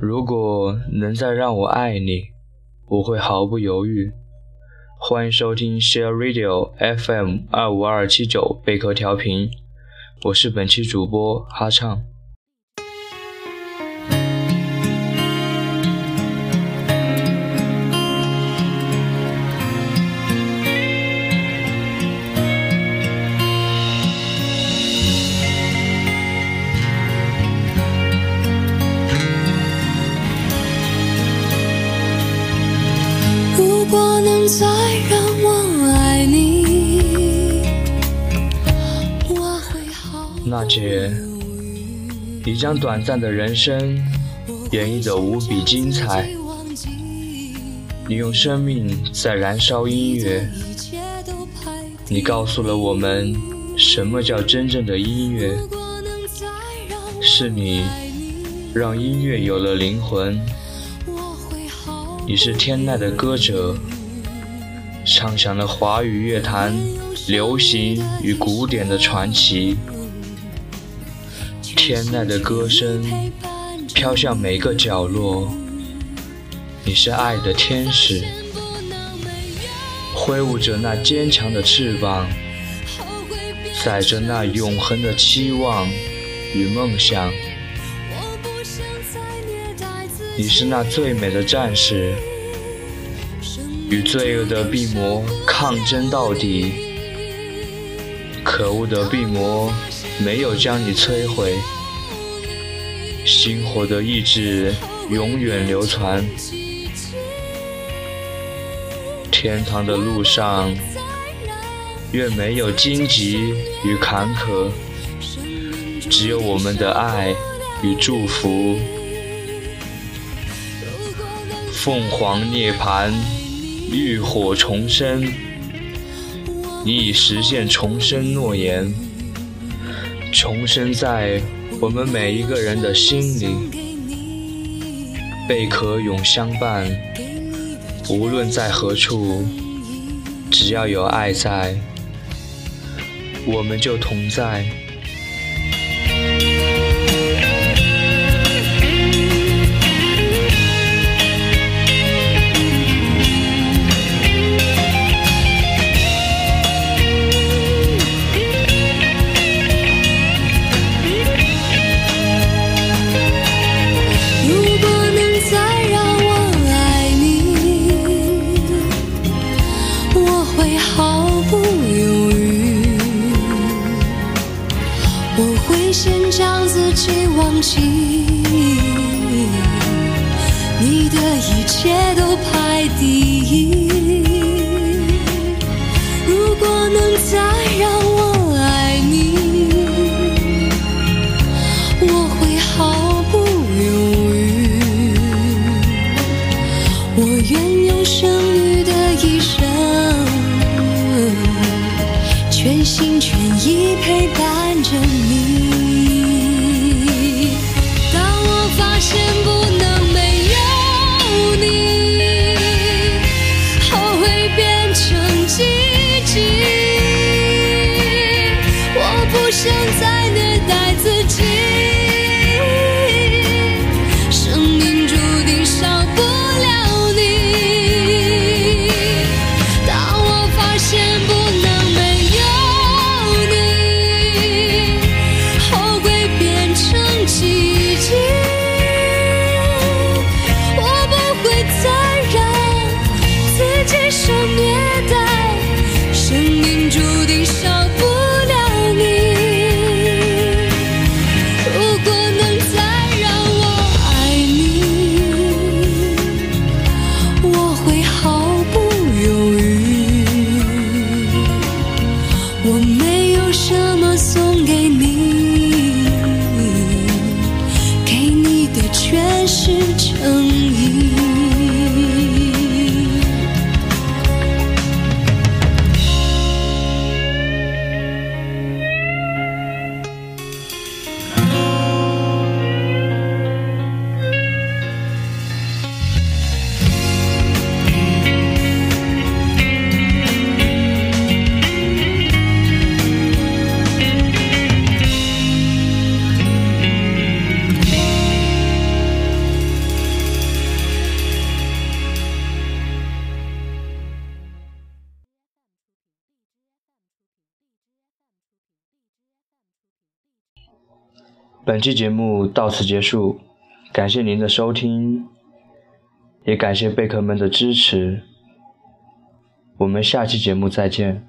如果能再让我爱你，我会毫不犹豫。欢迎收听 Share Radio FM 二五二七九贝壳调频，我是本期主播哈畅畅。娜姐，你将短暂的人生演绎得无比精彩。你用生命在燃烧音乐，你告诉了我们什么叫真正的音乐。是你让音乐有了灵魂。你是天籁的歌者，唱响了华语乐坛流行与古典的传奇。天籁的歌声飘向每个角落，你是爱的天使，挥舞着那坚强的翅膀，载着那永恒的期望与梦想。你是那最美的战士，与罪恶的病魔抗争到底。可恶的病魔没有将你摧毁。星火的意志永远流传。天堂的路上，愿没有荆棘与坎坷，只有我们的爱与祝福。凤凰涅槃，浴火重生，你已实现重生诺言，重生在。我们每一个人的心里，贝壳永相伴。无论在何处，只要有爱在，我们就同在。也毫不犹豫。我会先将自己忘记你的一切都排第一。如果能再让心全意陪伴着你。我没有什么送给你，给你的全是诚意。本期节目到此结束，感谢您的收听，也感谢贝壳们的支持。我们下期节目再见。